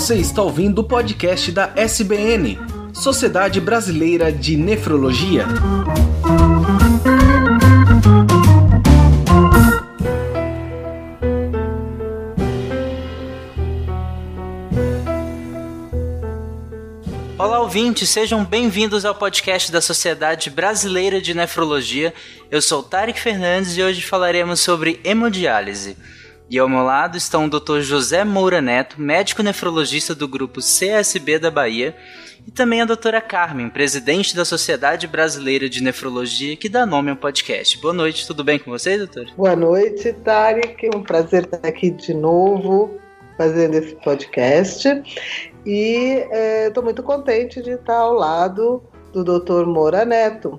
Você está ouvindo o podcast da SBN, Sociedade Brasileira de Nefrologia. Olá, ouvintes, sejam bem-vindos ao podcast da Sociedade Brasileira de Nefrologia. Eu sou Tarek Fernandes e hoje falaremos sobre hemodiálise. E ao meu lado estão o Dr. José Moura Neto, médico nefrologista do grupo CSB da Bahia, e também a doutora Carmen, presidente da Sociedade Brasileira de Nefrologia, que dá nome ao podcast. Boa noite, tudo bem com você, doutor? Boa noite, Tarek. É um prazer estar aqui de novo fazendo esse podcast. E estou é, muito contente de estar ao lado do Dr. Moura Neto,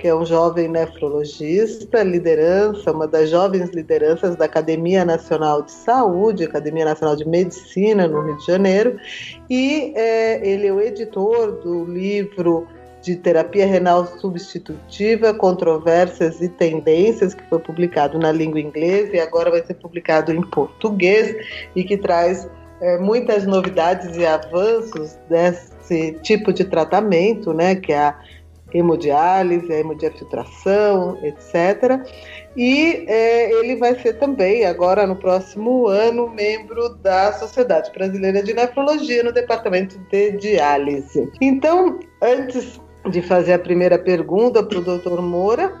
que é um jovem nefrologista, liderança, uma das jovens lideranças da Academia Nacional de Saúde, Academia Nacional de Medicina, no Rio de Janeiro, e é, ele é o editor do livro de terapia renal substitutiva, controvérsias e tendências, que foi publicado na língua inglesa e agora vai ser publicado em português e que traz é, muitas novidades e avanços desse tipo de tratamento, né, que é a hemodiálise, a hemodiafiltração, etc. E é, ele vai ser também, agora no próximo ano, membro da Sociedade Brasileira de Nefrologia no departamento de diálise. Então, antes de fazer a primeira pergunta para o Dr. Moura,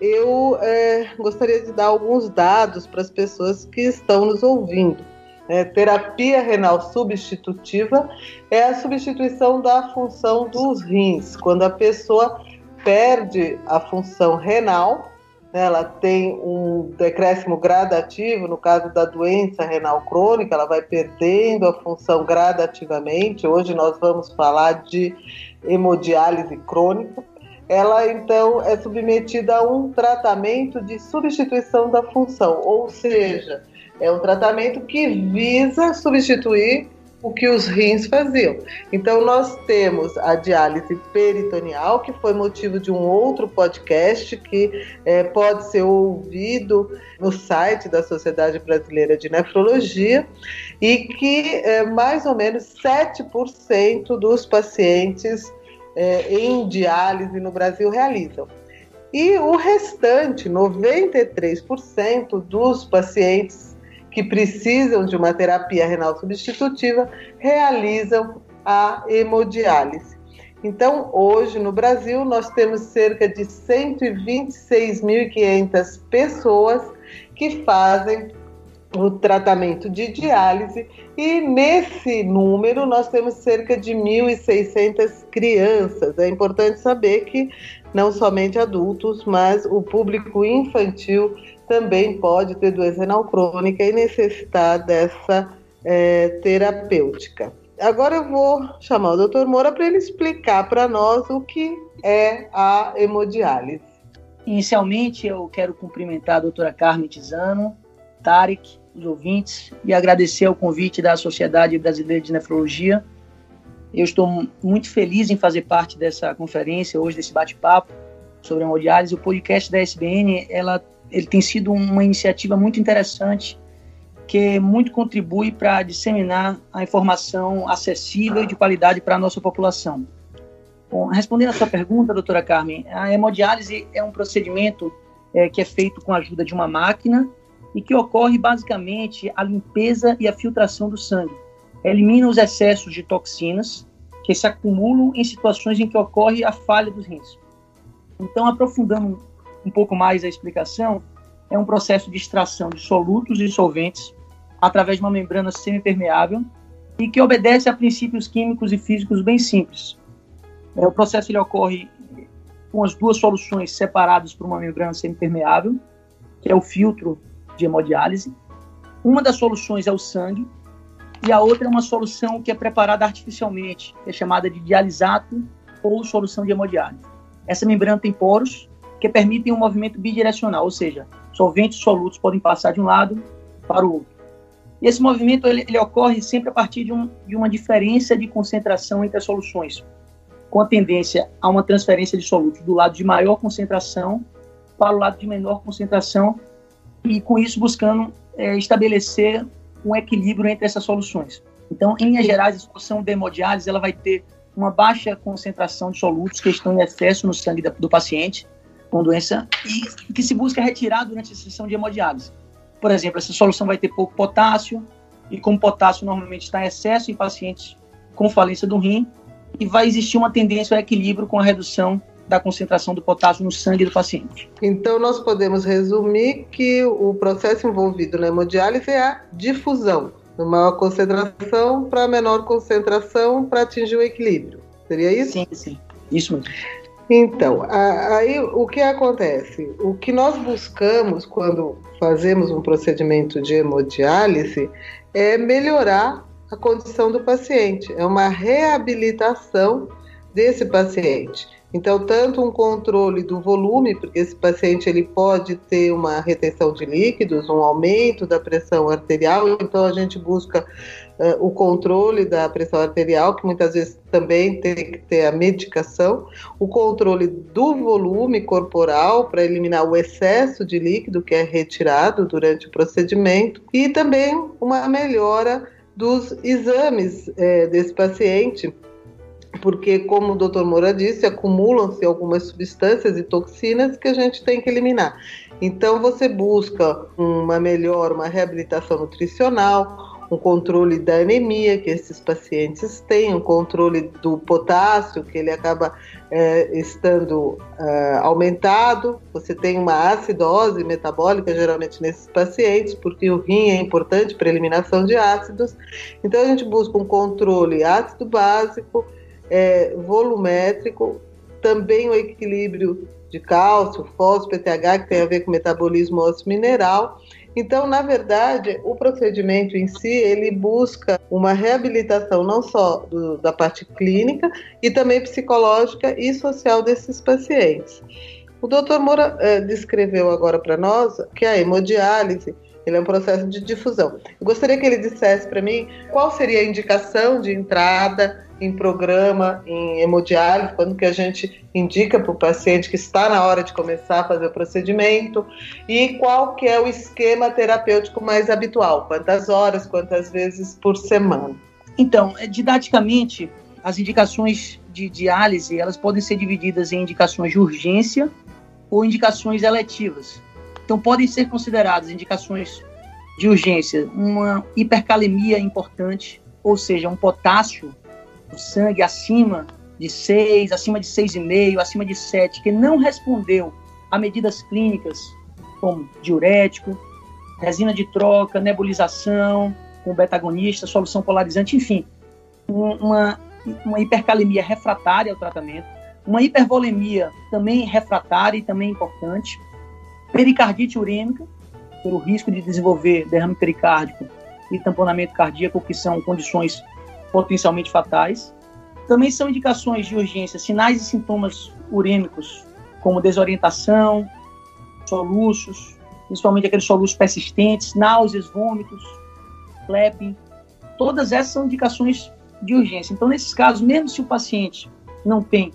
eu é, gostaria de dar alguns dados para as pessoas que estão nos ouvindo. É, terapia renal substitutiva é a substituição da função dos rins. Quando a pessoa perde a função renal, né, ela tem um decréscimo gradativo, no caso da doença renal crônica, ela vai perdendo a função gradativamente. Hoje nós vamos falar de hemodiálise crônica. Ela então é submetida a um tratamento de substituição da função, ou seja, é um tratamento que visa substituir o que os rins faziam. Então, nós temos a diálise peritoneal, que foi motivo de um outro podcast que é, pode ser ouvido no site da Sociedade Brasileira de Nefrologia, e que é, mais ou menos 7% dos pacientes é, em diálise no Brasil realizam. E o restante, 93% dos pacientes que precisam de uma terapia renal substitutiva realizam a hemodiálise. Então, hoje no Brasil, nós temos cerca de 126.500 pessoas que fazem o tratamento de diálise e nesse número nós temos cerca de 1.600 crianças. É importante saber que não somente adultos, mas o público infantil também pode ter doença renal crônica e necessitar dessa é, terapêutica. Agora eu vou chamar o Dr. Moura para ele explicar para nós o que é a hemodiálise. Inicialmente, eu quero cumprimentar a doutora Carmen Tizano, Tarek, os ouvintes e agradecer o convite da Sociedade Brasileira de Nefrologia. Eu estou muito feliz em fazer parte dessa conferência hoje, desse bate-papo sobre hemodiálise. O podcast da SBN, ela ele tem sido uma iniciativa muito interessante que muito contribui para disseminar a informação acessível e de qualidade para a nossa população. Bom, respondendo a sua pergunta, doutora Carmen, a hemodiálise é um procedimento é, que é feito com a ajuda de uma máquina e que ocorre basicamente a limpeza e a filtração do sangue. Elimina os excessos de toxinas que se acumulam em situações em que ocorre a falha dos rins. Então, aprofundando um pouco mais a explicação, é um processo de extração de solutos e solventes através de uma membrana semipermeável e que obedece a princípios químicos e físicos bem simples. É, o processo ele ocorre com as duas soluções separadas por uma membrana semipermeável, que é o filtro de hemodiálise. Uma das soluções é o sangue e a outra é uma solução que é preparada artificialmente, que é chamada de dialisato ou solução de hemodiálise. Essa membrana tem poros que permitem um movimento bidirecional, ou seja, solventes solutos podem passar de um lado para o outro. E esse movimento ele, ele ocorre sempre a partir de, um, de uma diferença de concentração entre as soluções, com a tendência a uma transferência de solutos do lado de maior concentração para o lado de menor concentração, e com isso buscando é, estabelecer um equilíbrio entre essas soluções. Então, em linhas gerais, a solução de hemodiálise ela vai ter uma baixa concentração de solutos que estão em excesso no sangue do paciente com doença e que se busca retirar durante a sessão de hemodiálise. Por exemplo, essa solução vai ter pouco potássio e como potássio normalmente está em excesso em pacientes com falência do rim e vai existir uma tendência ao equilíbrio com a redução da concentração do potássio no sangue do paciente. Então, nós podemos resumir que o processo envolvido na hemodiálise é a difusão, de maior concentração para menor concentração para atingir o equilíbrio. Seria isso? Sim, sim. Isso mesmo. Então, aí o que acontece? O que nós buscamos quando fazemos um procedimento de hemodiálise é melhorar a condição do paciente, é uma reabilitação desse paciente. Então, tanto um controle do volume, porque esse paciente ele pode ter uma retenção de líquidos, um aumento da pressão arterial, então a gente busca uh, o controle da pressão arterial, que muitas vezes também tem que ter a medicação, o controle do volume corporal para eliminar o excesso de líquido que é retirado durante o procedimento e também uma melhora dos exames é, desse paciente porque, como o Dr. Moura disse, acumulam-se algumas substâncias e toxinas que a gente tem que eliminar. Então, você busca uma melhor, uma reabilitação nutricional, um controle da anemia que esses pacientes têm, um controle do potássio, que ele acaba é, estando é, aumentado. Você tem uma acidose metabólica, geralmente nesses pacientes, porque o rim é importante para eliminação de ácidos. Então, a gente busca um controle ácido básico é, volumétrico, também o equilíbrio de cálcio, fósforo, PTH, que tem a ver com metabolismo ósseo mineral. Então, na verdade, o procedimento em si, ele busca uma reabilitação não só do, da parte clínica, e também psicológica e social desses pacientes. O doutor Moura é, descreveu agora para nós que a hemodiálise ele é um processo de difusão. Eu gostaria que ele dissesse para mim qual seria a indicação de entrada em programa, em hemodiálise, quando que a gente indica para o paciente que está na hora de começar a fazer o procedimento e qual que é o esquema terapêutico mais habitual, quantas horas, quantas vezes por semana. Então, é, didaticamente, as indicações de diálise, elas podem ser divididas em indicações de urgência ou indicações eletivas. Então, podem ser consideradas indicações de urgência uma hipercalemia importante, ou seja, um potássio o sangue acima de 6, acima de 6,5, acima de 7, que não respondeu a medidas clínicas como diurético, resina de troca, nebulização com beta-agonista, solução polarizante, enfim, uma, uma hipercalemia refratária ao tratamento, uma hipervolemia também refratária e também importante, pericardite urêmica, pelo risco de desenvolver derrame pericárdico e tamponamento cardíaco, que são condições potencialmente fatais. Também são indicações de urgência sinais e sintomas urêmicos, como desorientação, soluços, principalmente aqueles soluços persistentes, náuseas, vômitos, flapping. Todas essas são indicações de urgência. Então, nesses casos, mesmo se o paciente não tem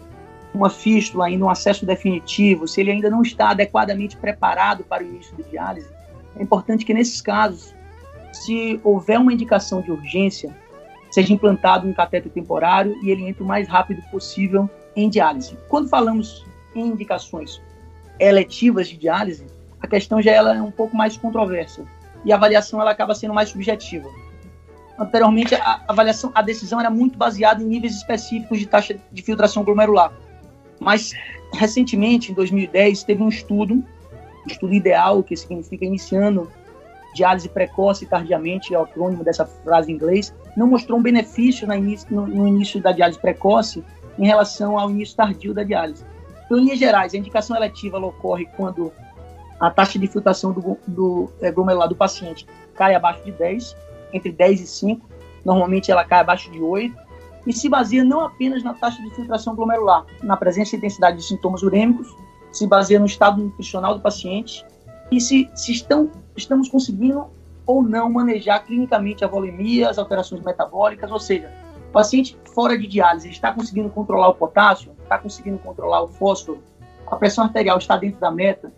uma fístula ainda, um acesso definitivo, se ele ainda não está adequadamente preparado para o início da diálise, é importante que nesses casos, se houver uma indicação de urgência, seja implantado um cateter temporário e ele entre o mais rápido possível em diálise. Quando falamos em indicações eletivas de diálise, a questão já ela é um pouco mais controversa e a avaliação ela acaba sendo mais subjetiva. Anteriormente, a avaliação, a decisão era muito baseada em níveis específicos de taxa de filtração glomerular. Mas, recentemente, em 2010, teve um estudo, estudo ideal, que significa iniciando diálise precoce tardiamente, é o acrônimo dessa frase em inglês, não mostrou um benefício no início, no, no início da diálise precoce em relação ao início tardio da diálise. Então, em linhas gerais, a indicação eletiva ocorre quando a taxa de filtração do, do é, glomerular do paciente cai abaixo de 10, entre 10 e 5, normalmente ela cai abaixo de 8, e se baseia não apenas na taxa de filtração glomerular, na presença e intensidade de sintomas urêmicos, se baseia no estado nutricional do paciente e se, se estão, estamos conseguindo ou não manejar clinicamente a volemia, as alterações metabólicas, ou seja, o paciente fora de diálise está conseguindo controlar o potássio, está conseguindo controlar o fósforo, a pressão arterial está dentro da meta,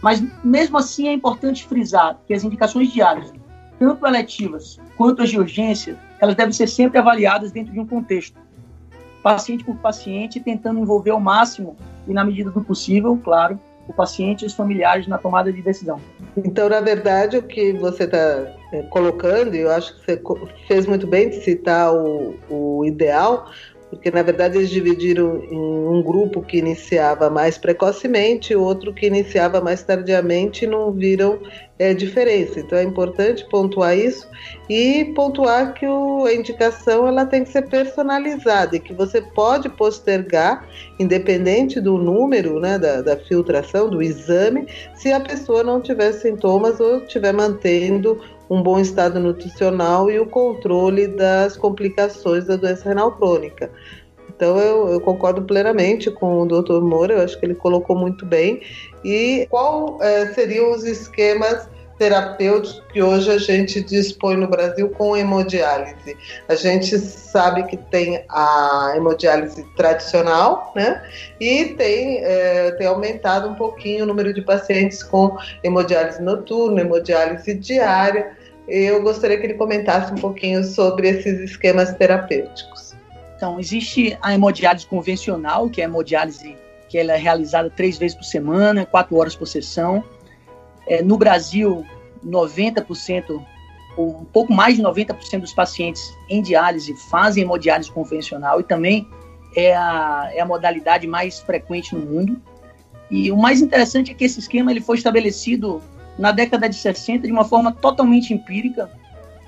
mas mesmo assim é importante frisar que as indicações diálise tanto eletivas quanto as de urgência, elas devem ser sempre avaliadas dentro de um contexto, paciente por paciente, tentando envolver ao máximo e na medida do possível, claro, o paciente e os familiares na tomada de decisão. Então, na verdade, o que você está é, colocando, e eu acho que você fez muito bem de citar o, o ideal, porque na verdade eles dividiram em um grupo que iniciava mais precocemente, outro que iniciava mais tardiamente e não viram é, diferença. Então é importante pontuar isso e pontuar que o, a indicação ela tem que ser personalizada e que você pode postergar, independente do número né, da, da filtração, do exame, se a pessoa não tiver sintomas ou estiver mantendo um bom estado nutricional e o controle das complicações da doença renal crônica. Então eu, eu, concordo plenamente com o Dr. Moura, eu acho que ele colocou muito bem. E qual é, seriam os esquemas terapêuticos que hoje a gente dispõe no Brasil com hemodiálise? A gente sabe que tem a hemodiálise tradicional, né? E tem, é, tem aumentado um pouquinho o número de pacientes com hemodiálise noturna, hemodiálise diária eu gostaria que ele comentasse um pouquinho sobre esses esquemas terapêuticos. Então, existe a hemodiálise convencional, que é a hemodiálise que ela é realizada três vezes por semana, quatro horas por sessão. É, no Brasil, 90%, ou um pouco mais de 90% dos pacientes em diálise fazem hemodiálise convencional e também é a, é a modalidade mais frequente no mundo. E o mais interessante é que esse esquema ele foi estabelecido na década de 60 de uma forma totalmente empírica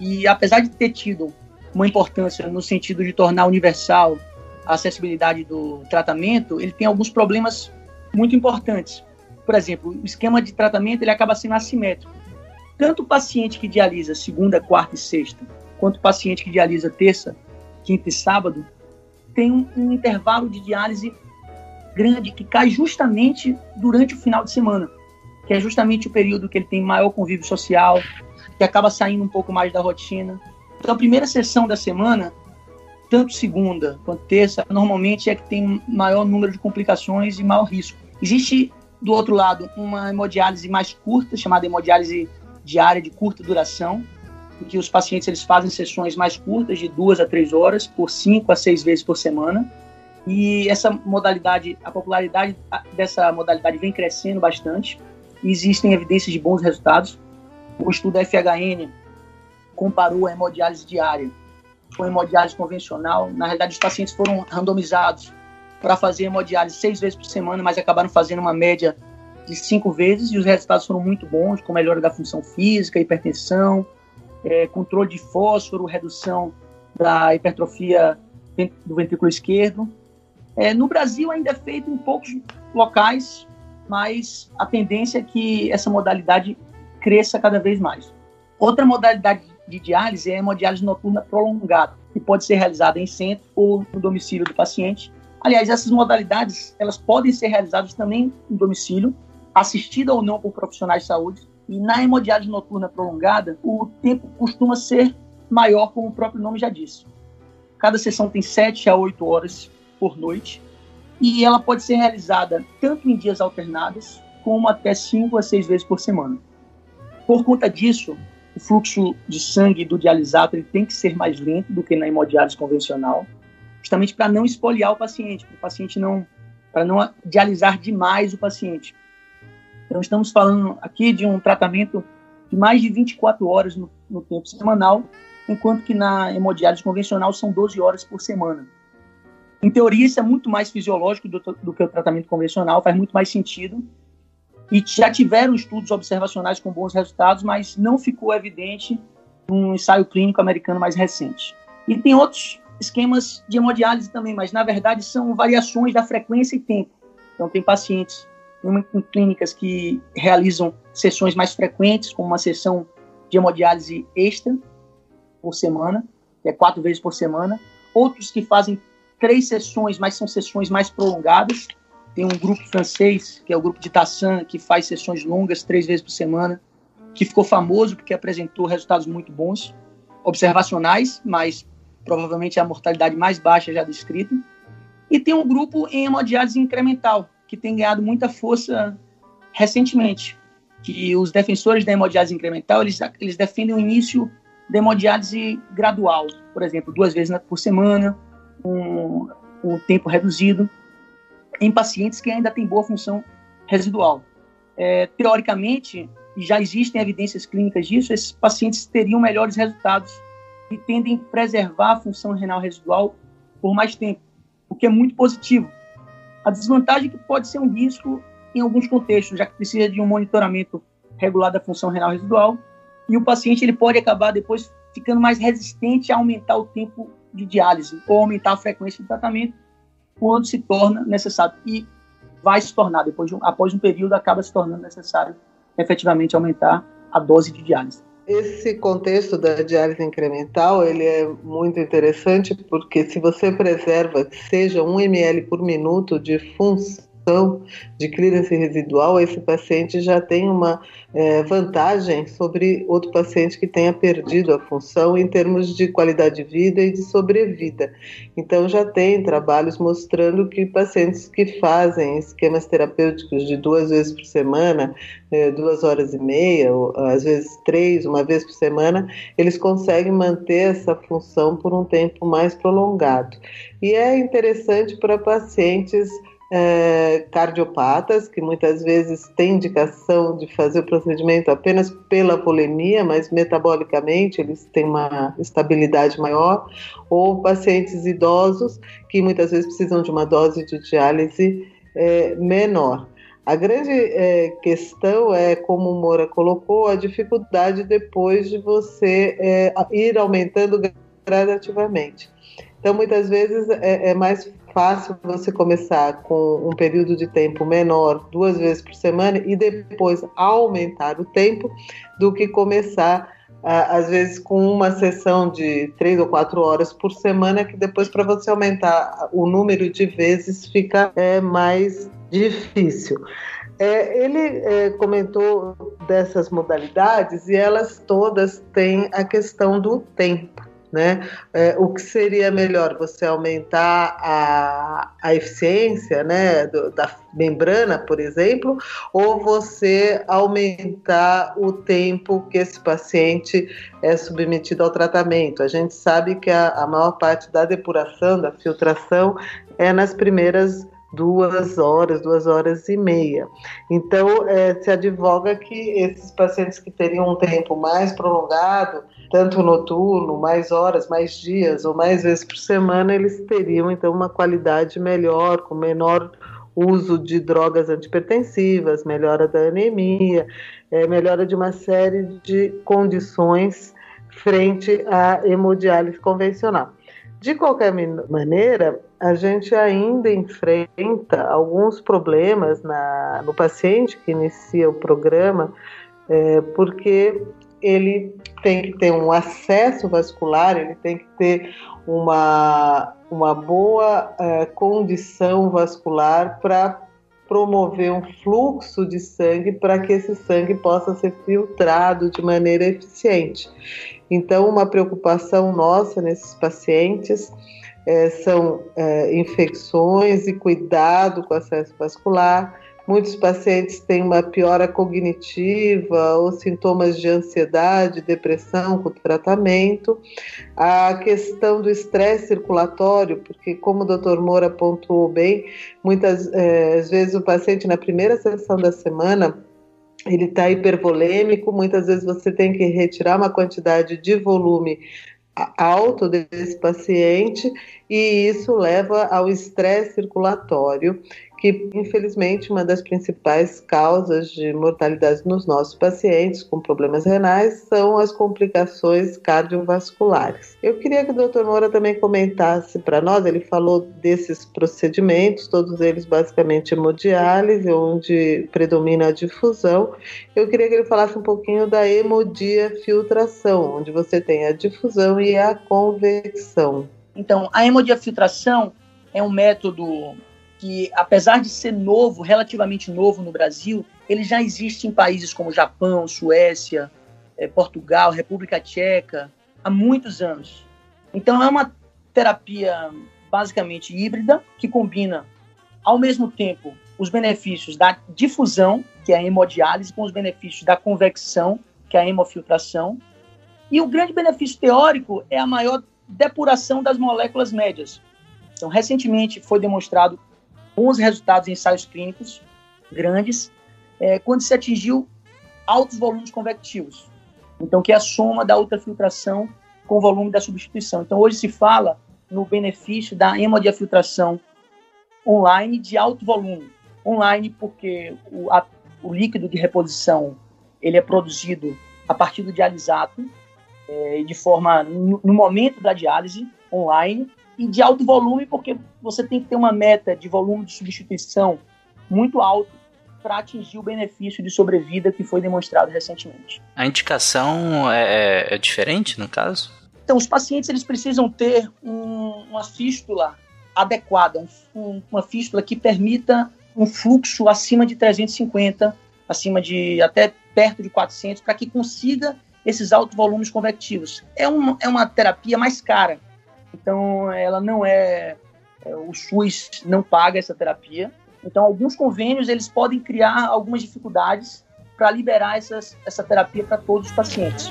e apesar de ter tido uma importância no sentido de tornar universal a acessibilidade do tratamento, ele tem alguns problemas muito importantes. Por exemplo, o esquema de tratamento ele acaba sendo assimétrico. Tanto o paciente que dialisa segunda, quarta e sexta, quanto o paciente que dialisa terça, quinta e sábado, tem um, um intervalo de diálise grande que cai justamente durante o final de semana que é justamente o período que ele tem maior convívio social, que acaba saindo um pouco mais da rotina. Então, a primeira sessão da semana, tanto segunda quanto terça, normalmente é que tem maior número de complicações e maior risco. Existe, do outro lado, uma hemodiálise mais curta, chamada hemodiálise diária de curta duração, em que os pacientes eles fazem sessões mais curtas, de duas a três horas, por cinco a seis vezes por semana. E essa modalidade, a popularidade dessa modalidade vem crescendo bastante existem evidências de bons resultados. O estudo FHN comparou a hemodiálise diária com a hemodiálise convencional. Na realidade, os pacientes foram randomizados para fazer hemodiálise seis vezes por semana, mas acabaram fazendo uma média de cinco vezes e os resultados foram muito bons, com melhora da função física, hipertensão, é, controle de fósforo, redução da hipertrofia do ventrículo esquerdo. É, no Brasil ainda é feito em poucos locais, mas a tendência é que essa modalidade cresça cada vez mais. Outra modalidade de diálise é a hemodiálise noturna prolongada, que pode ser realizada em centro ou no domicílio do paciente. Aliás, essas modalidades elas podem ser realizadas também no domicílio, assistida ou não por profissionais de saúde. E na hemodiálise noturna prolongada, o tempo costuma ser maior, como o próprio nome já disse. Cada sessão tem 7 a 8 horas por noite e ela pode ser realizada tanto em dias alternados, como até cinco a seis vezes por semana. Por conta disso, o fluxo de sangue do dialisato ele tem que ser mais lento do que na hemodiálise convencional, justamente para não espoliar o paciente, para o paciente não, para não dialisar demais o paciente. Então, estamos falando aqui de um tratamento de mais de 24 horas no, no tempo semanal, enquanto que na hemodiálise convencional são 12 horas por semana. Em teoria, isso é muito mais fisiológico do, do, que o tratamento convencional, faz muito mais sentido. E já tiveram estudos observacionais com bons resultados, mas não ficou evidente num ensaio clínico americano mais recente. E tem outros esquemas de hemodiálise também, mas na verdade são variações da frequência e tempo. Então, tem pacientes em clínicas que realizam sessões mais frequentes, como uma sessão de hemodiálise extra por semana, que é quatro vezes por semana. Outros que fazem três sessões, mas são sessões mais prolongadas. Tem um grupo francês, que é o grupo de Tassan, que faz sessões longas, três vezes por semana, que ficou famoso porque apresentou resultados muito bons, observacionais, mas provavelmente é a mortalidade mais baixa já descrita. E tem um grupo em hemodiálise incremental, que tem ganhado muita força recentemente, que os defensores da hemodiálise incremental, eles, eles defendem o início da hemodiálise gradual, por exemplo, duas vezes por semana, um, um tempo reduzido, em pacientes que ainda têm boa função residual. É, teoricamente, já existem evidências clínicas disso, esses pacientes teriam melhores resultados e tendem a preservar a função renal residual por mais tempo, o que é muito positivo. A desvantagem é que pode ser um risco em alguns contextos, já que precisa de um monitoramento regular da função renal residual, e o paciente ele pode acabar depois ficando mais resistente a aumentar o tempo de diálise ou aumentar a frequência de tratamento quando se torna necessário e vai se tornar depois de um, após um período acaba se tornando necessário efetivamente aumentar a dose de diálise. Esse contexto da diálise incremental ele é muito interessante porque se você preserva seja 1 ml por minuto de função de clearance residual, esse paciente já tem uma é, vantagem sobre outro paciente que tenha perdido a função em termos de qualidade de vida e de sobrevida. Então, já tem trabalhos mostrando que pacientes que fazem esquemas terapêuticos de duas vezes por semana, é, duas horas e meia, ou às vezes três, uma vez por semana, eles conseguem manter essa função por um tempo mais prolongado. E é interessante para pacientes é, cardiopatas, que muitas vezes têm indicação de fazer o procedimento apenas pela polemia, mas metabolicamente eles têm uma estabilidade maior, ou pacientes idosos que muitas vezes precisam de uma dose de diálise é, menor. A grande é, questão é, como o Moura colocou, a dificuldade depois de você ir aumentando gradativamente. Então, muitas vezes é, é mais fácil você começar com um período de tempo menor, duas vezes por semana, e depois aumentar o tempo, do que começar, às vezes, com uma sessão de três ou quatro horas por semana, que depois, para você aumentar o número de vezes, fica é, mais difícil. É, ele é, comentou dessas modalidades e elas todas têm a questão do tempo né? É, o que seria melhor você aumentar a, a eficiência, né, do, da membrana, por exemplo, ou você aumentar o tempo que esse paciente é submetido ao tratamento? A gente sabe que a, a maior parte da depuração, da filtração, é nas primeiras duas horas, duas horas e meia. Então, é, se advoga que esses pacientes que teriam um tempo mais prolongado, tanto noturno, mais horas, mais dias ou mais vezes por semana, eles teriam então uma qualidade melhor, com menor uso de drogas antipertensivas, melhora da anemia, é, melhora de uma série de condições frente à hemodiálise convencional. De qualquer maneira, a gente ainda enfrenta alguns problemas na, no paciente que inicia o programa, é, porque ele tem que ter um acesso vascular, ele tem que ter uma, uma boa é, condição vascular para promover um fluxo de sangue para que esse sangue possa ser filtrado de maneira eficiente. Então, uma preocupação nossa nesses pacientes é, são é, infecções e cuidado com o acesso vascular, Muitos pacientes têm uma piora cognitiva ou sintomas de ansiedade, depressão com o tratamento. A questão do estresse circulatório, porque, como o Dr. Moura pontuou bem, muitas é, vezes o paciente, na primeira sessão da semana, ele está hipervolêmico, muitas vezes você tem que retirar uma quantidade de volume alto desse paciente e isso leva ao estresse circulatório que infelizmente uma das principais causas de mortalidade nos nossos pacientes com problemas renais são as complicações cardiovasculares. Eu queria que o Dr. Moura também comentasse para nós, ele falou desses procedimentos, todos eles basicamente hemodiálise, onde predomina a difusão. Eu queria que ele falasse um pouquinho da hemodiafiltração, onde você tem a difusão e a convecção. Então, a hemodiafiltração é um método que, apesar de ser novo, relativamente novo no Brasil, ele já existe em países como Japão, Suécia, eh, Portugal, República Tcheca, há muitos anos. Então, é uma terapia basicamente híbrida, que combina, ao mesmo tempo, os benefícios da difusão, que é a hemodiálise, com os benefícios da convecção, que é a hemofiltração. E o grande benefício teórico é a maior depuração das moléculas médias. Então, recentemente foi demonstrado bons resultados em ensaios clínicos grandes, é, quando se atingiu altos volumes convectivos. Então, que é a soma da ultrafiltração com o volume da substituição. Então, hoje se fala no benefício da hemodiafiltração online de alto volume. Online porque o, a, o líquido de reposição ele é produzido a partir do dialisato, é, de forma, no, no momento da diálise, online, e de alto volume porque você tem que ter uma meta de volume de substituição muito alto para atingir o benefício de sobrevida que foi demonstrado recentemente. A indicação é, é, é diferente no caso? Então, os pacientes eles precisam ter um, uma fístula adequada, um, uma fístula que permita um fluxo acima de 350, acima de até perto de 400, para que consiga esses altos volumes convectivos. É, um, é uma terapia mais cara, então ela não é, é o SUS não paga essa terapia, então, alguns convênios eles podem criar algumas dificuldades para liberar essas, essa terapia para todos os pacientes.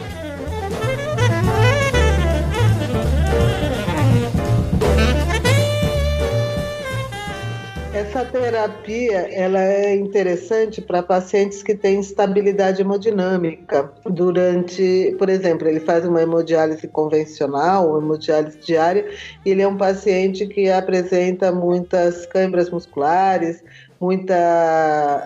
Essa terapia ela é interessante para pacientes que têm estabilidade hemodinâmica. Durante, por exemplo, ele faz uma hemodiálise convencional, hemodiálise diária, e ele é um paciente que apresenta muitas câimbras musculares, muita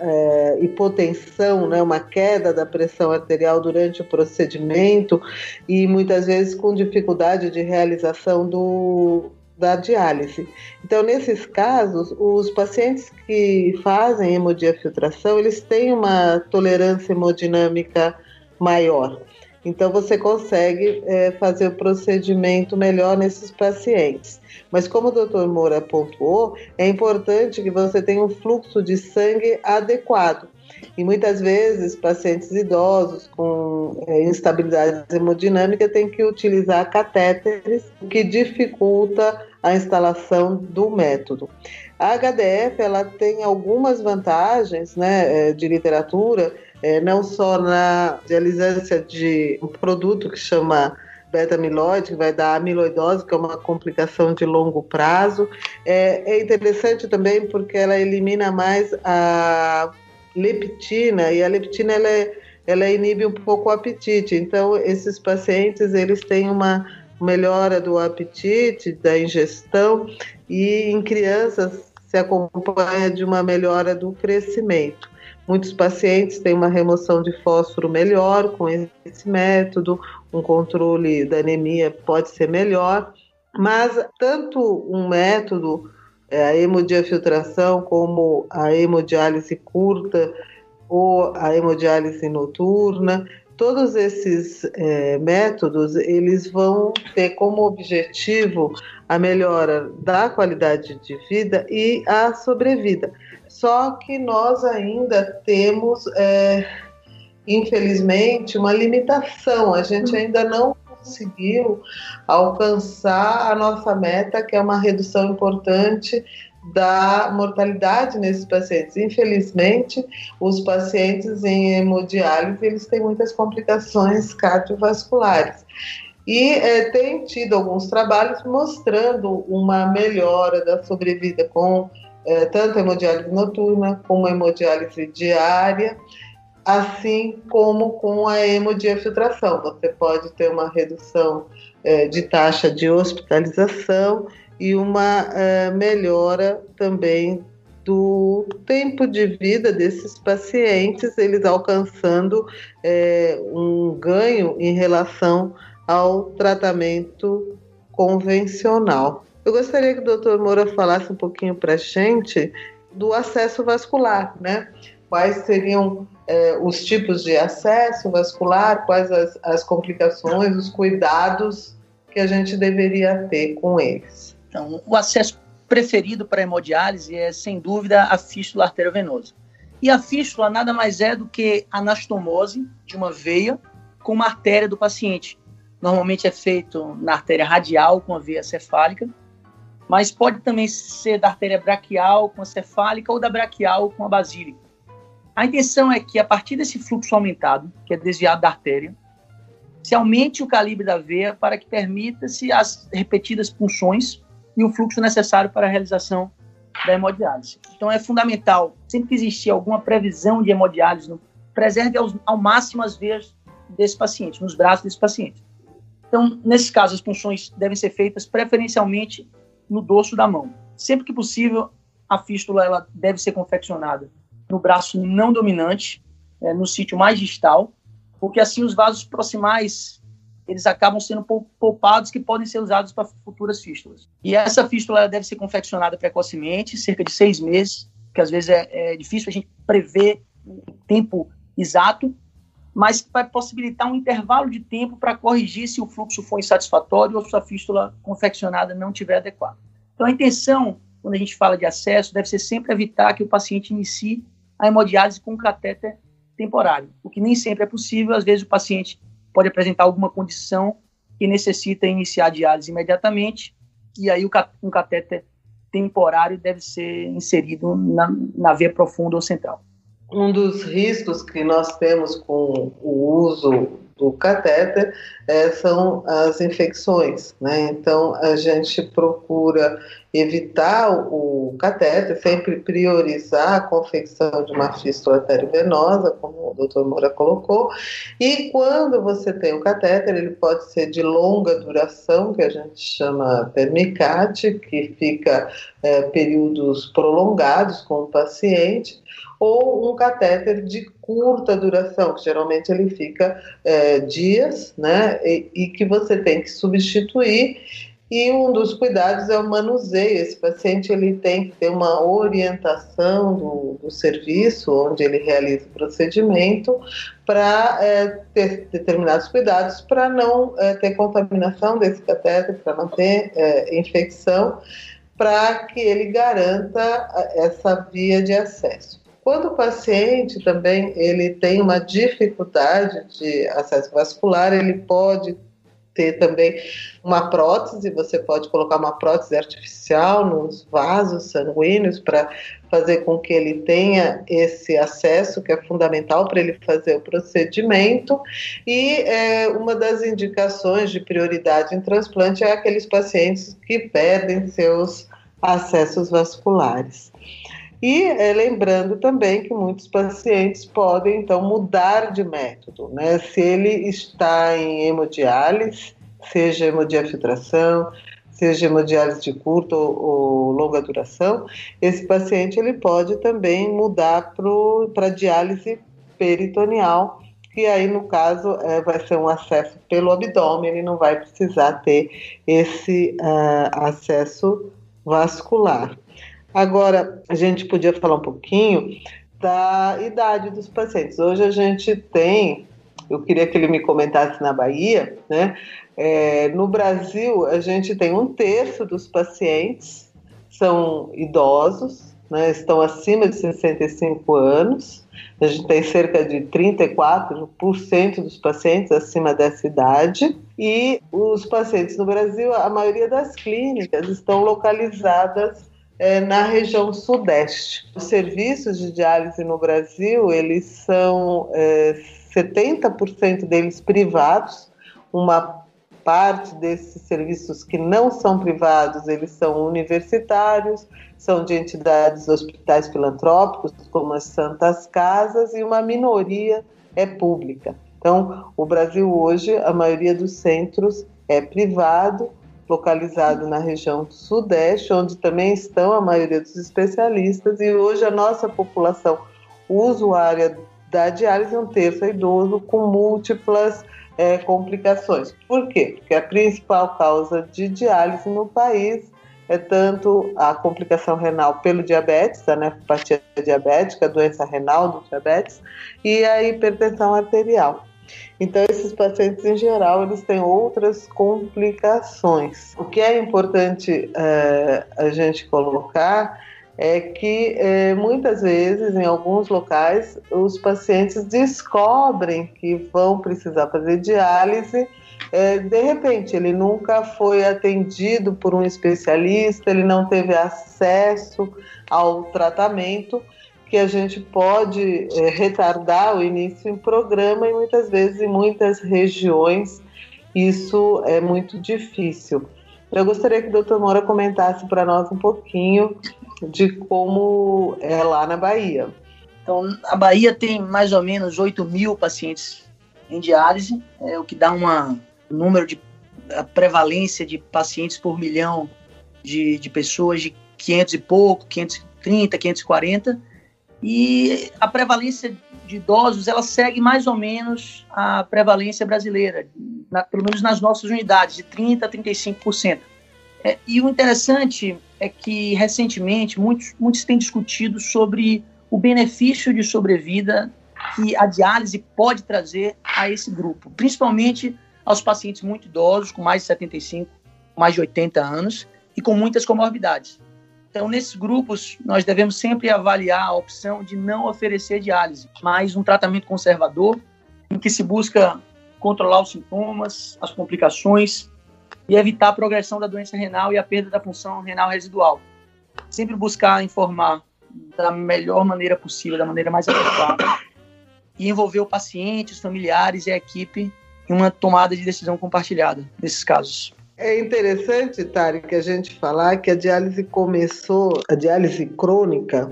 é, hipotensão, né, uma queda da pressão arterial durante o procedimento e muitas vezes com dificuldade de realização do, da diálise. Então, nesses casos, os pacientes que fazem hemodiafiltração, eles têm uma tolerância hemodinâmica maior. Então, você consegue é, fazer o procedimento melhor nesses pacientes. Mas, como o doutor Moura pontuou, é importante que você tenha um fluxo de sangue adequado. E muitas vezes pacientes idosos com é, instabilidade hemodinâmica têm que utilizar catéteres, o que dificulta a instalação do método. A HDF ela tem algumas vantagens né, é, de literatura, é, não só na dialisância de um produto que chama beta-amiloide, que vai dar amiloidose, que é uma complicação de longo prazo. É, é interessante também porque ela elimina mais a leptina e a leptina ela, é, ela inibe um pouco o apetite. Então esses pacientes eles têm uma melhora do apetite, da ingestão e em crianças se acompanha de uma melhora do crescimento. Muitos pacientes têm uma remoção de fósforo melhor com esse método, um controle da anemia pode ser melhor, mas tanto um método a hemodiafiltração, como a hemodiálise curta ou a hemodiálise noturna. Todos esses é, métodos eles vão ter como objetivo a melhora da qualidade de vida e a sobrevida. Só que nós ainda temos, é, infelizmente, uma limitação. A gente ainda não conseguiu alcançar a nossa meta, que é uma redução importante da mortalidade nesses pacientes. Infelizmente, os pacientes em hemodiálise eles têm muitas complicações cardiovasculares. E é, tem tido alguns trabalhos mostrando uma melhora da sobrevida com é, tanto hemodiálise noturna como hemodiálise diária assim como com a hemodiafiltração. Você pode ter uma redução é, de taxa de hospitalização e uma é, melhora também do tempo de vida desses pacientes, eles alcançando é, um ganho em relação ao tratamento convencional. Eu gostaria que o doutor Moura falasse um pouquinho para a gente do acesso vascular, né? Quais seriam é, os tipos de acesso vascular, quais as, as complicações, os cuidados que a gente deveria ter com eles. Então, o acesso preferido para a hemodiálise é, sem dúvida, a fístula arteriovenosa. E a fístula nada mais é do que anastomose de uma veia com uma artéria do paciente. Normalmente é feito na artéria radial com a veia cefálica. mas pode também ser da artéria braquial com a cefálica ou da braquial com a basílica. A intenção é que, a partir desse fluxo aumentado, que é desviado da artéria, se aumente o calibre da veia para que permita-se as repetidas punções e o fluxo necessário para a realização da hemodiálise. Então, é fundamental, sempre que existir alguma previsão de hemodiálise, preserve ao, ao máximo as veias desse paciente, nos braços desse paciente. Então, nesse caso, as punções devem ser feitas preferencialmente no dorso da mão. Sempre que possível, a fístula ela deve ser confeccionada no braço não dominante, é, no sítio mais distal, porque assim os vasos proximais eles acabam sendo poupados que podem ser usados para futuras fístulas. E essa fístula deve ser confeccionada precocemente, cerca de seis meses, que às vezes é, é difícil a gente prever o tempo exato, mas vai possibilitar um intervalo de tempo para corrigir se o fluxo for insatisfatório ou se a fístula confeccionada não estiver adequada. Então, a intenção, quando a gente fala de acesso, deve ser sempre evitar que o paciente inicie a hemodiálise com catéter temporário, o que nem sempre é possível. Às vezes o paciente pode apresentar alguma condição que necessita iniciar a diálise imediatamente, e aí um catéter temporário deve ser inserido na, na veia profunda ou central. Um dos riscos que nós temos com o uso do catéter é, são as infecções, né? Então a gente procura evitar o, catéter, sempre priorizar a confecção de uma fístula arteriovenosa, como o Dr. Moura colocou, e quando você tem o catéter, ele pode ser de longa duração, que a gente chama permicate, que fica é, períodos prolongados com o paciente, ou um catéter de curta duração, que geralmente ele fica é, dias, né, e, e, que você tem que substituir. E um dos cuidados é o manuseio. Esse paciente ele tem que ter uma orientação do, do serviço onde ele realiza o procedimento para é, ter determinados cuidados para não é, ter contaminação desse catéter, para não ter é, infecção, para que ele garanta essa via de acesso. Quando o paciente também ele tem uma dificuldade de acesso vascular, ele pode ter também uma prótese, você pode colocar uma prótese artificial nos vasos sanguíneos para fazer com que ele tenha esse acesso, que é fundamental para ele fazer o procedimento. E é, uma das indicações de prioridade em transplante é aqueles pacientes que perdem seus acessos vasculares. E é, lembrando também que muitos pacientes podem, então, mudar de método, né? Se ele está em hemodiálise, seja hemodiafiltração, seja hemodiálise de curta ou, ou, longa duração, esse paciente ele pode também mudar para diálise peritoneal, que aí, no caso, é, vai ser um acesso pelo abdômen, ele não vai precisar ter esse uh, acesso vascular. Agora, a gente podia falar um pouquinho da idade dos pacientes. Hoje a gente tem, eu queria que ele me comentasse na Bahia, né? É, no Brasil, a gente tem um terço dos pacientes são idosos, né, estão acima de 65 anos. A gente tem cerca de 34% dos pacientes acima dessa idade. E os pacientes no Brasil, a maioria das clínicas estão localizadas é, na região sudeste. Os serviços de diálise no Brasil, eles são é, 70% deles privados, uma parte desses serviços que não são privados, eles são universitários, são de entidades hospitais filantrópicos, como as Santas Casas, e uma minoria é pública. Então, o Brasil hoje, a maioria dos centros é privado, localizado na região sudeste, onde também estão a maioria dos especialistas, e hoje a nossa população usuária da diálise um terço é idoso com múltiplas é, complicações. Por quê? Porque a principal causa de diálise no país é tanto a complicação renal pelo diabetes, a nefropatia diabética, a doença renal do diabetes, e a hipertensão arterial. Então, esses pacientes, em geral, eles têm outras complicações. O que é importante é, a gente colocar é que é, muitas vezes, em alguns locais, os pacientes descobrem que vão precisar fazer diálise é, de repente ele nunca foi atendido por um especialista, ele não teve acesso ao tratamento que a gente pode é, retardar o início em programa e muitas vezes em muitas regiões isso é muito difícil. Eu gostaria que o doutor Moura comentasse para nós um pouquinho de como é lá na Bahia. Então, a Bahia tem mais ou menos 8 mil pacientes em diálise, é o que dá uma, um número de prevalência de pacientes por milhão de, de pessoas de 500 e pouco, 530, 540. E a prevalência de idosos, ela segue mais ou menos a prevalência brasileira, na, pelo menos nas nossas unidades, de 30% a 35%. É, e o interessante é que, recentemente, muitos, muitos têm discutido sobre o benefício de sobrevida que a diálise pode trazer a esse grupo, principalmente aos pacientes muito idosos, com mais de 75, mais de 80 anos e com muitas comorbidades. Então, nesses grupos, nós devemos sempre avaliar a opção de não oferecer diálise, mas um tratamento conservador, em que se busca controlar os sintomas, as complicações e evitar a progressão da doença renal e a perda da função renal residual. Sempre buscar informar da melhor maneira possível, da maneira mais adequada, e envolver o paciente, os familiares e a equipe em uma tomada de decisão compartilhada nesses casos. É interessante, Tarek, a gente falar que a diálise começou, a diálise crônica,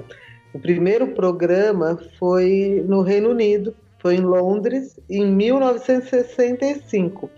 o primeiro programa foi no Reino Unido, foi em Londres, em 1965.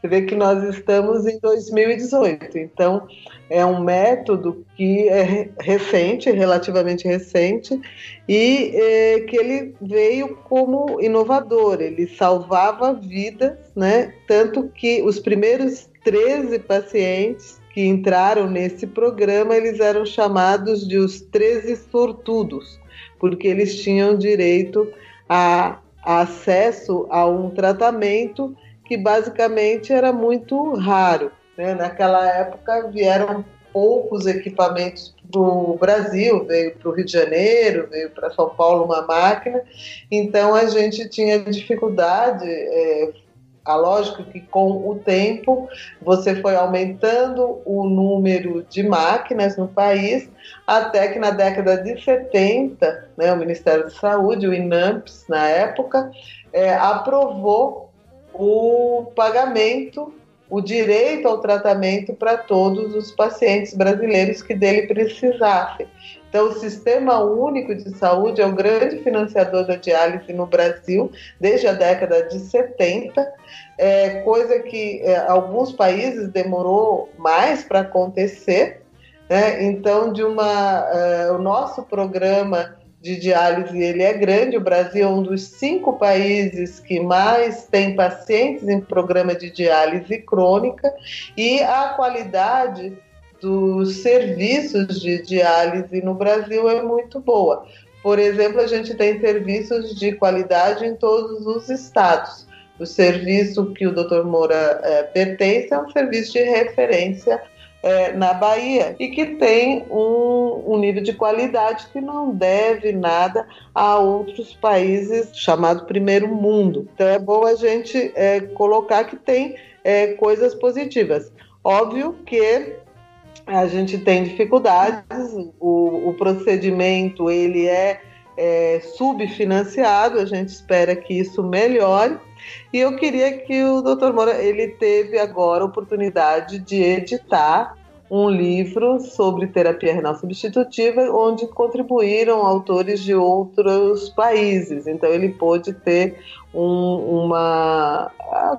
Você vê que nós estamos em 2018, então é um método que é recente, relativamente recente, e é, que ele veio como inovador, ele salvava vidas, né? Tanto que os primeiros 13 pacientes que entraram nesse programa, eles eram chamados de os 13 sortudos, porque eles tinham direito a, a acesso a um tratamento que basicamente era muito raro. Né? Naquela época vieram poucos equipamentos para o Brasil, veio para o Rio de Janeiro, veio para São Paulo uma máquina, então a gente tinha dificuldade, é, a lógica que com o tempo você foi aumentando o número de máquinas no país, até que na década de 70, né, o Ministério da Saúde, o INAMPS, na época, é, aprovou o pagamento, o direito ao tratamento para todos os pacientes brasileiros que dele precisassem. Então, o Sistema Único de Saúde é o grande financiador da diálise no Brasil desde a década de 70, é, coisa que é, alguns países demorou mais para acontecer. Né? Então, de uma, é, o nosso programa de diálise ele é grande. O Brasil é um dos cinco países que mais tem pacientes em programa de diálise crônica e a qualidade dos serviços de diálise no Brasil é muito boa. Por exemplo, a gente tem serviços de qualidade em todos os estados. O serviço que o Dr. Moura é, pertence é um serviço de referência é, na Bahia e que tem um, um, nível de qualidade que não deve nada a outros países chamado primeiro mundo. Então é bom a gente é, colocar que tem é, coisas positivas. Óbvio que a gente tem dificuldades, o, o procedimento ele é, é, subfinanciado, a gente espera que isso melhore. E eu queria que o Dr. Moura ele teve agora a oportunidade de editar um livro sobre terapia renal substitutiva, onde contribuíram autores de outros países. Então ele pôde ter um, uma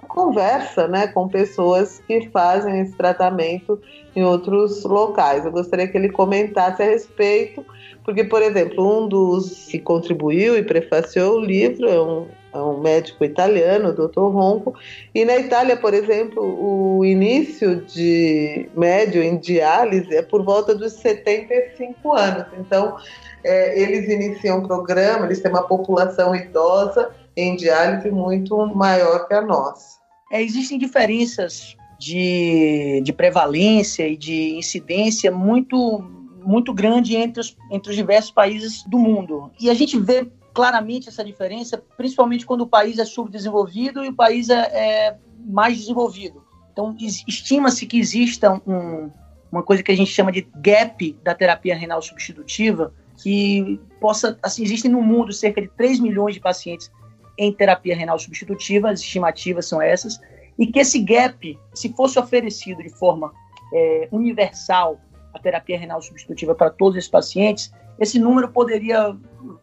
conversa né, com pessoas que fazem esse tratamento em outros locais. Eu gostaria que ele comentasse a respeito, porque, por exemplo, um dos que contribuiu e prefaciou o livro é um, um médico italiano, o. Ronco, e na Itália, por exemplo, o início de médio em diálise é por volta dos 75 anos. Então, é, eles iniciam um programa, eles têm uma população idosa em diálise muito maior que a nossa. É, existem diferenças de, de prevalência e de incidência muito muito grande entre os, entre os diversos países do mundo. E a gente vê claramente essa diferença, principalmente quando o país é subdesenvolvido e o país é, é mais desenvolvido. Então, estima-se que exista um, uma coisa que a gente chama de gap da terapia renal substitutiva, que possa, assim, existem no mundo cerca de 3 milhões de pacientes em terapia renal substitutiva, as estimativas são essas, e que esse gap, se fosse oferecido de forma é, universal, a terapia renal substitutiva para todos esses pacientes, esse número poderia,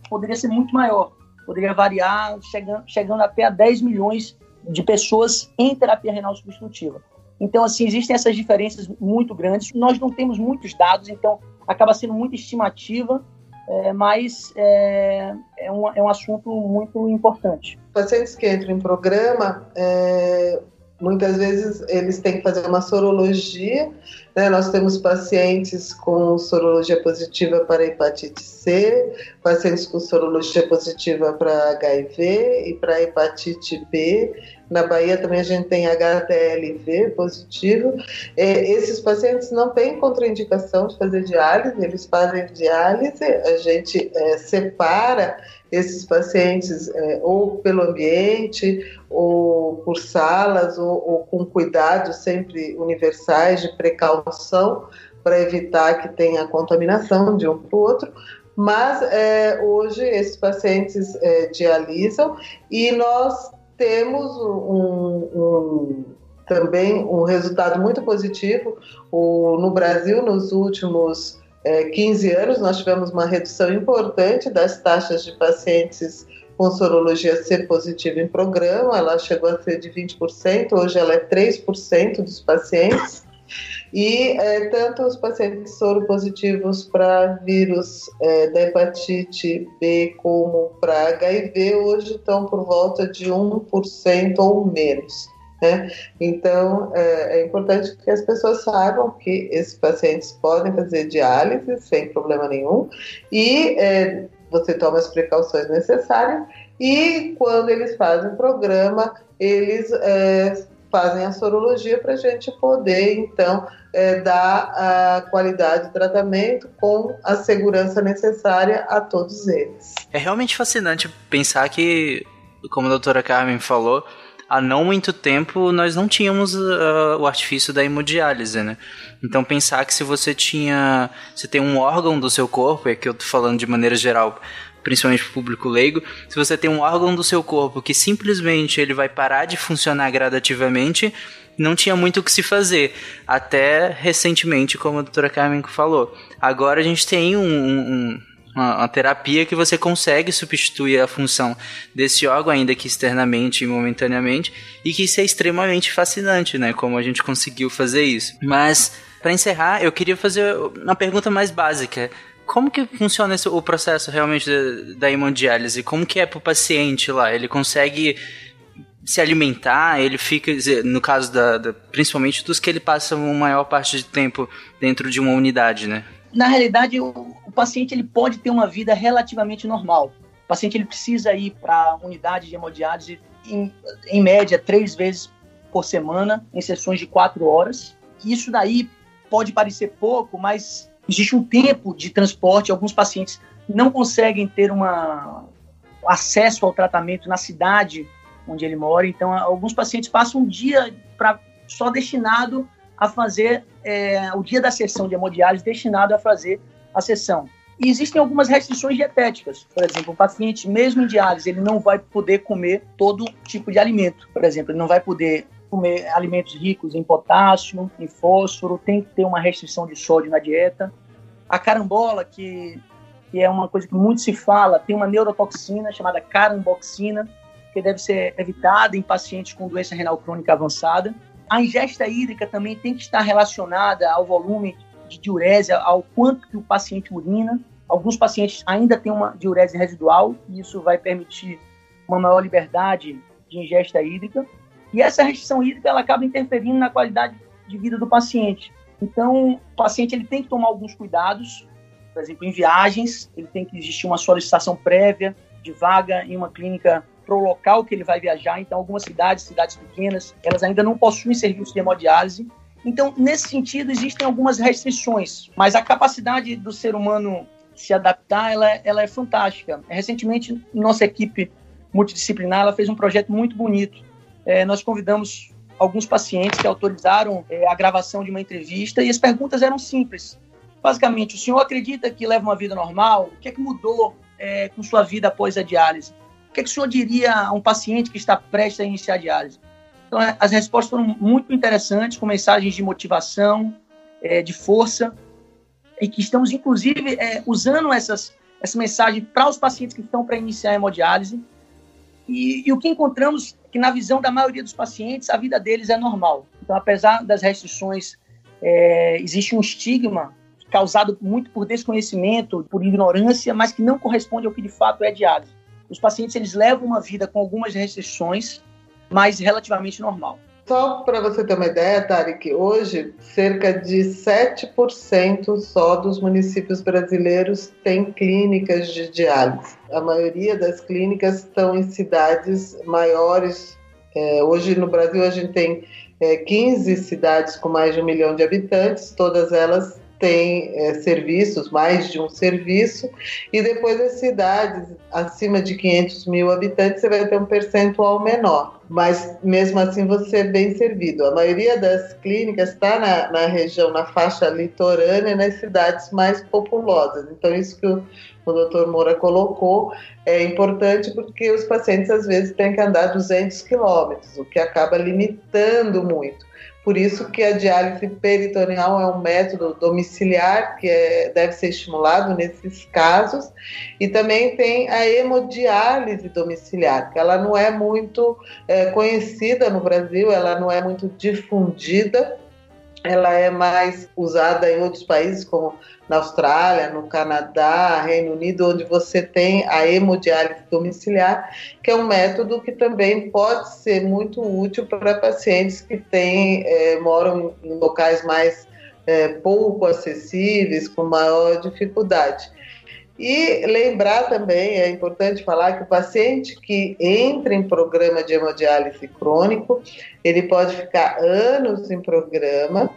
poderia ser muito maior, poderia variar, chegando, chegando até a 10 milhões de pessoas em terapia renal substitutiva. Então, assim, existem essas diferenças muito grandes. Nós não temos muitos dados, então acaba sendo muita estimativa, é, mas é, é, um, é um assunto muito importante. Pacientes que entram em programa, é, muitas vezes eles têm que fazer uma sorologia. Né? Nós temos pacientes com sorologia positiva para hepatite C, pacientes com sorologia positiva para HIV e para hepatite B. Na Bahia também a gente tem HTLV positivo. É, esses pacientes não têm contraindicação de fazer diálise, eles fazem diálise, a gente é, separa esses pacientes é, ou pelo ambiente, ou por salas, ou, ou com cuidados sempre universais de precaução para evitar que tenha contaminação de um para o outro. Mas é, hoje esses pacientes é, dialisam e nós temos um, um, também um resultado muito positivo. O, no Brasil, nos últimos é, 15 anos, nós tivemos uma redução importante das taxas de pacientes com sorologia C positiva em programa, ela chegou a ser de 20%, hoje ela é 3% dos pacientes. E é, tanto os pacientes soropositivos para vírus é, da hepatite B como para HIV hoje estão por volta de 1% ou menos. Né? Então, é, é, importante que as pessoas saibam que esses pacientes podem fazer diálise sem problema nenhum e é, você toma as precauções necessárias e quando eles fazem o programa, eles é, fazem a sorologia para a gente poder, então, é, dar a qualidade de tratamento com a segurança necessária a todos eles. É realmente fascinante pensar que, como a doutora Carmen falou, há não muito tempo nós não tínhamos uh, o artifício da hemodiálise, né? Então pensar que se você tinha, você tem um órgão do seu corpo, é que eu tô falando de maneira geral, principalmente o público leigo, se você tem um órgão do seu corpo que simplesmente ele vai parar de funcionar gradativamente, não tinha muito o que se fazer. Até recentemente, como a doutora Carmen falou. Agora a gente tem um, um uma, uma, terapia que você consegue substituir a função desse órgão, ainda que externamente e momentaneamente, e que isso é extremamente fascinante, né? Como a gente conseguiu fazer isso. Mas, para encerrar, eu queria fazer uma pergunta mais básica. Como que funciona esse, o processo realmente da, da hemodiálise? Como que é para o paciente lá? Ele consegue se alimentar, ele fica, no caso da, da, principalmente dos que ele passa uma maior parte de tempo dentro de uma unidade, né? Na realidade, o, o paciente ele pode ter uma vida relativamente normal. O paciente ele precisa ir para a unidade de hemodiálise em, em média três vezes por semana, em sessões de quatro horas. Isso daí pode parecer pouco, mas existe um tempo de transporte. Alguns pacientes não conseguem ter uma acesso ao tratamento na cidade onde ele mora. Então, alguns pacientes passam um dia pra, só destinado a fazer é, o dia da sessão de hemodiálise destinado a fazer a sessão. E existem algumas restrições dietéticas. Por exemplo, o paciente, mesmo em diálise, ele não vai poder comer todo tipo de alimento. Por exemplo, ele não vai poder comer alimentos ricos em potássio, em fósforo, tem que ter uma restrição de sódio na dieta. A carambola, que, que é uma coisa que muito se fala, tem uma neurotoxina chamada caramboxina, que deve ser evitada em pacientes com doença renal crônica avançada. A ingesta hídrica também tem que estar relacionada ao volume de diurese, ao quanto que o paciente urina. Alguns pacientes ainda têm uma diurese residual e isso vai permitir uma maior liberdade de ingesta hídrica. E essa restrição hídrica ela acaba interferindo na qualidade de vida do paciente. Então, o paciente ele tem que tomar alguns cuidados, por exemplo, em viagens, ele tem que existir uma solicitação prévia de vaga em uma clínica para o local que ele vai viajar. Então, algumas cidades, cidades pequenas, elas ainda não possuem serviço de hemodiálise. Então, nesse sentido, existem algumas restrições, mas a capacidade do ser humano se adaptar, ela, ela é fantástica. Recentemente, nossa equipe multidisciplinar ela fez um projeto muito bonito. É, nós convidamos alguns pacientes que autorizaram é, a gravação de uma entrevista e as perguntas eram simples. Basicamente, o senhor acredita que leva uma vida normal? O que é que mudou é, com sua vida após a diálise? O que é que o senhor diria a um paciente que está prestes a iniciar a diálise? Então, é, as respostas foram muito interessantes, com mensagens de motivação, é, de força, e que estamos, inclusive, é, usando essas, essa mensagem para os pacientes que estão para iniciar a hemodiálise. E, e, o que encontramos é que, na visão da maioria dos pacientes, a vida deles é normal. Então, apesar das restrições, é, existe um estigma causado muito por desconhecimento, por ignorância, mas que não corresponde ao que de fato é diálise. Os pacientes eles levam uma vida com algumas restrições, mas relativamente normal. Só para você ter uma ideia, Tarek, hoje cerca de 7% só dos municípios brasileiros têm clínicas de diálise. A maioria das clínicas estão em cidades maiores. É, hoje no Brasil a gente tem é, 15 cidades com mais de um milhão de habitantes, todas elas tem é, serviços, mais de um serviço, e depois as cidades acima de 500 mil habitantes você vai ter um percentual menor, mas mesmo assim você é bem servido. A maioria das clínicas está na, na região, na faixa litorânea, nas cidades mais populosas. Então, isso que o, o doutor Moura colocou é importante porque os pacientes às vezes têm que andar 200 quilômetros, o que acaba limitando muito. Por isso que a diálise peritoneal é um método domiciliar que é, deve ser estimulado nesses casos. E também tem a hemodiálise domiciliar, que ela não é muito é, conhecida no Brasil, ela não é muito difundida ela é mais usada em outros países, como na Austrália, no Canadá, Reino Unido, onde você tem a hemodiálise domiciliar, que é um método que também pode ser muito útil para pacientes que têm, é, moram em locais mais é, pouco acessíveis, com maior dificuldade. E lembrar também, é importante falar que o paciente que entra em programa de hemodiálise crônico, ele pode ficar anos em programa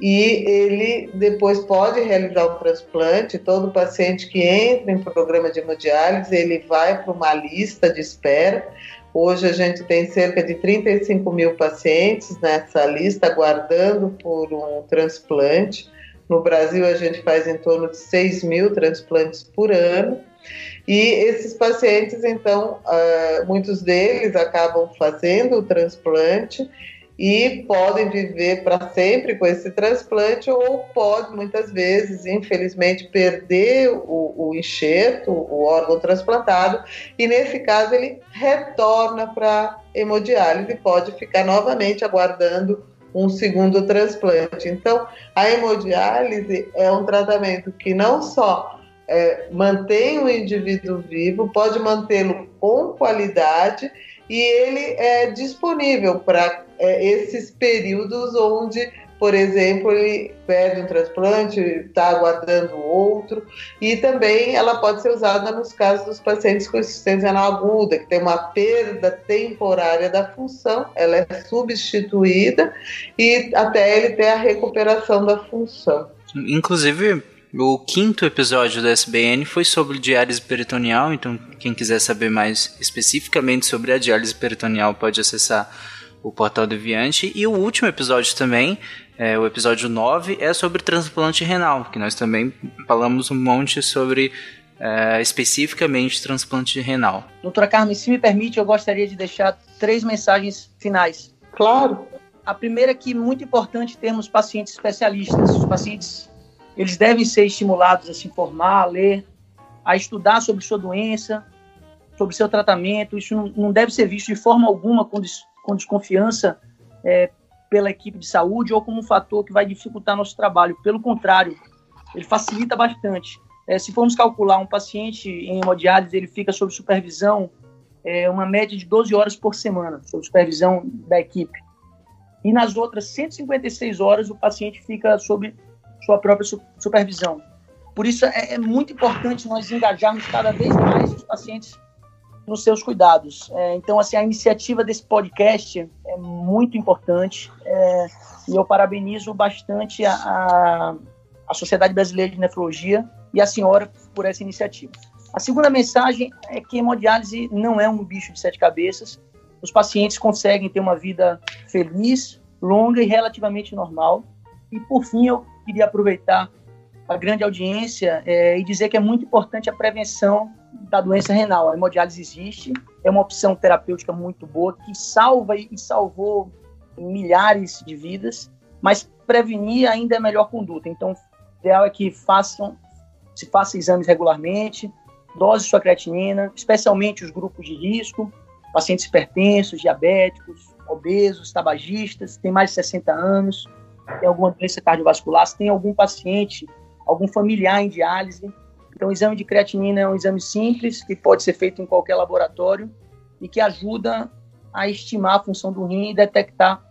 e ele depois pode realizar um transplante. Todo paciente que entra em programa de hemodiálise, ele vai para uma lista de espera. Hoje a gente tem cerca de 35 mil pacientes nessa lista aguardando por um transplante. No Brasil, a gente faz em torno de 6 mil transplantes por ano. E esses pacientes, então, uh, muitos deles acabam fazendo o transplante e podem viver para sempre com esse transplante ou pode, muitas vezes, infelizmente, perder o, o enxerto, o órgão transplantado, e nesse caso ele retorna para hemodiálise e pode ficar novamente aguardando um segundo transplante. Então, a hemodiálise é um tratamento que não só é, mantém o indivíduo vivo, pode mantê-lo com qualidade e ele é disponível para é, esses períodos onde por exemplo, ele perde um transplante, está aguardando outro, e também ela pode ser usada nos casos dos pacientes com insuficiência renal aguda, que tem uma perda temporária da função, ela é substituída e até ele ter a recuperação da função. Inclusive, o quinto episódio da SBN foi sobre diálise peritoneal, então quem quiser saber mais especificamente sobre a diálise peritoneal pode acessar o portal Deviante. E o último episódio também é, o episódio 9 é sobre transplante renal, que nós também falamos um monte sobre é, especificamente transplante renal. Doutora Carmen, se me permite, eu gostaria de deixar três mensagens finais. Claro. A primeira é que é muito importante termos pacientes especialistas. Os pacientes eles devem ser estimulados a se informar, a ler, a estudar sobre sua doença, sobre seu tratamento. Isso não, não deve ser visto de forma alguma com, des, com desconfiança é, pela equipe de saúde ou como um fator que vai dificultar nosso trabalho. Pelo contrário, ele facilita bastante. É, se formos calcular um paciente em hemodiálise, ele fica sob supervisão é, uma média de 12 horas por semana, sob supervisão da equipe. E nas outras 156 horas, o paciente fica sob sua própria supervisão. Por isso, é, é muito importante nós engajarmos cada vez mais os pacientes nos seus cuidados. É, então, assim, a iniciativa desse podcast é muito importante é, e eu parabenizo bastante a, a, Sociedade Brasileira de Nefrologia e a senhora por essa iniciativa. A segunda mensagem é que hemodiálise não é um bicho de sete cabeças. os pacientes conseguem ter uma vida feliz, longa e relativamente normal. E por fim, eu queria aproveitar a grande audiência é, e dizer que é muito importante a prevenção da doença renal. A hemodiálise existe, é uma opção terapêutica muito boa que salva e salvou milhares de vidas, mas prevenir ainda é melhor conduta. Então, o ideal é que façam, se façam exames regularmente, dose sua creatinina, especialmente os grupos de risco, pacientes hipertensos, diabéticos, obesos, tabagistas, tem mais de 60 anos, tem alguma doença cardiovascular, se tem algum paciente, algum familiar em diálise. Então, o exame de creatinina é um exame simples, que pode ser feito em qualquer laboratório e que ajuda a estimar a função do rim e detectar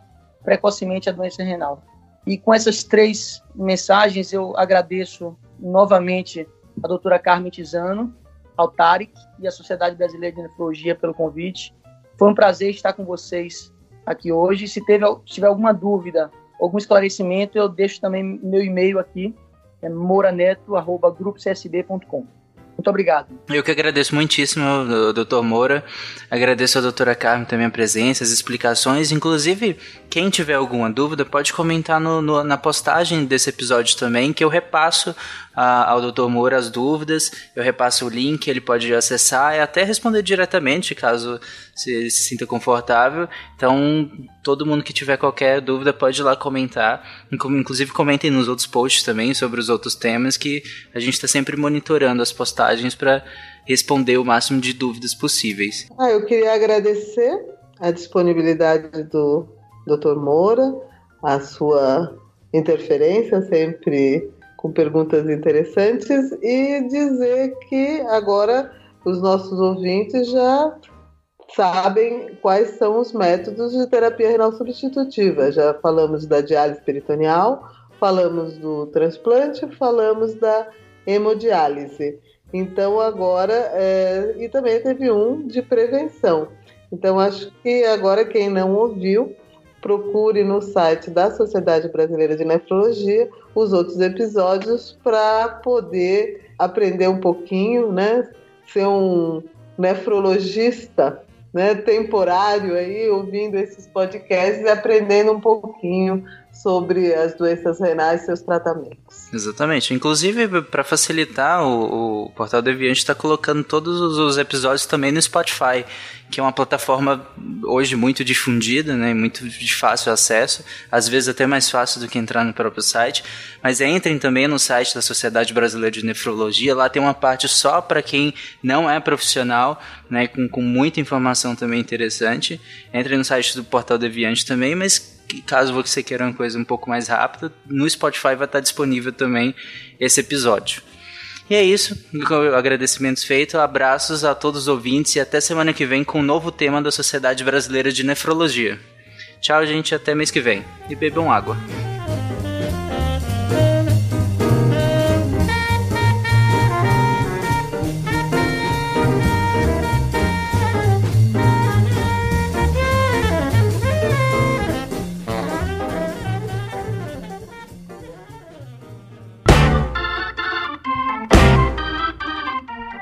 precocemente a doença renal. E com essas três mensagens, eu agradeço novamente a doutora Carmen Tizano, ao Tarek e à Sociedade Brasileira de Nefrologia pelo convite. Foi um prazer estar com vocês aqui hoje. Se, teve, se tiver alguma dúvida, algum esclarecimento, eu deixo também meu e-mail aqui, é moraneto.grupocsb.com. Muito obrigado. Eu que agradeço muitíssimo, doutor Moura. Agradeço a doutora Carmen também a presença, as explicações. Inclusive, quem tiver alguma dúvida, pode comentar no, no, na postagem desse episódio também, que eu repasso a, ao Dr. Moura as dúvidas, eu repasso o link, ele pode acessar e até responder diretamente, caso se se sinta confortável. Então, todo mundo que tiver qualquer dúvida pode ir lá comentar. Inclusive, comentem nos outros posts também sobre os outros temas, que a gente está sempre monitorando as postagens para responder o máximo de dúvidas possíveis. Ah, eu queria agradecer a disponibilidade do Dr. Moura, a sua interferência sempre com perguntas interessantes e dizer que agora os nossos ouvintes já sabem quais são os métodos de terapia renal substitutiva. Já falamos da diálise peritoneal, falamos do transplante, falamos da hemodiálise. Então agora é, e também teve um de prevenção. Então acho que agora quem não ouviu procure no site da Sociedade Brasileira de Nefrologia os outros episódios para poder aprender um pouquinho, né? Ser um nefrologista né, temporário aí, ouvindo esses podcasts e aprendendo um pouquinho sobre as doenças renais e seus tratamentos. Exatamente. Inclusive, para facilitar, o, o Portal Deviante está colocando todos os episódios também no Spotify, que é uma plataforma hoje muito difundida, né, muito de fácil acesso, às vezes até mais fácil do que entrar no próprio site. Mas entrem também no site da Sociedade Brasileira de Nefrologia, lá tem uma parte só para quem não é profissional, né, com, com muita informação também interessante. Entrem no site do Portal Deviante também, mas caso você queira uma coisa um pouco mais rápida, no Spotify vai estar disponível também esse episódio. E é isso, agradecimentos feitos, abraços a todos os ouvintes e até semana que vem com um novo tema da Sociedade Brasileira de Nefrologia. Tchau, gente, até mês que vem. E bebam água.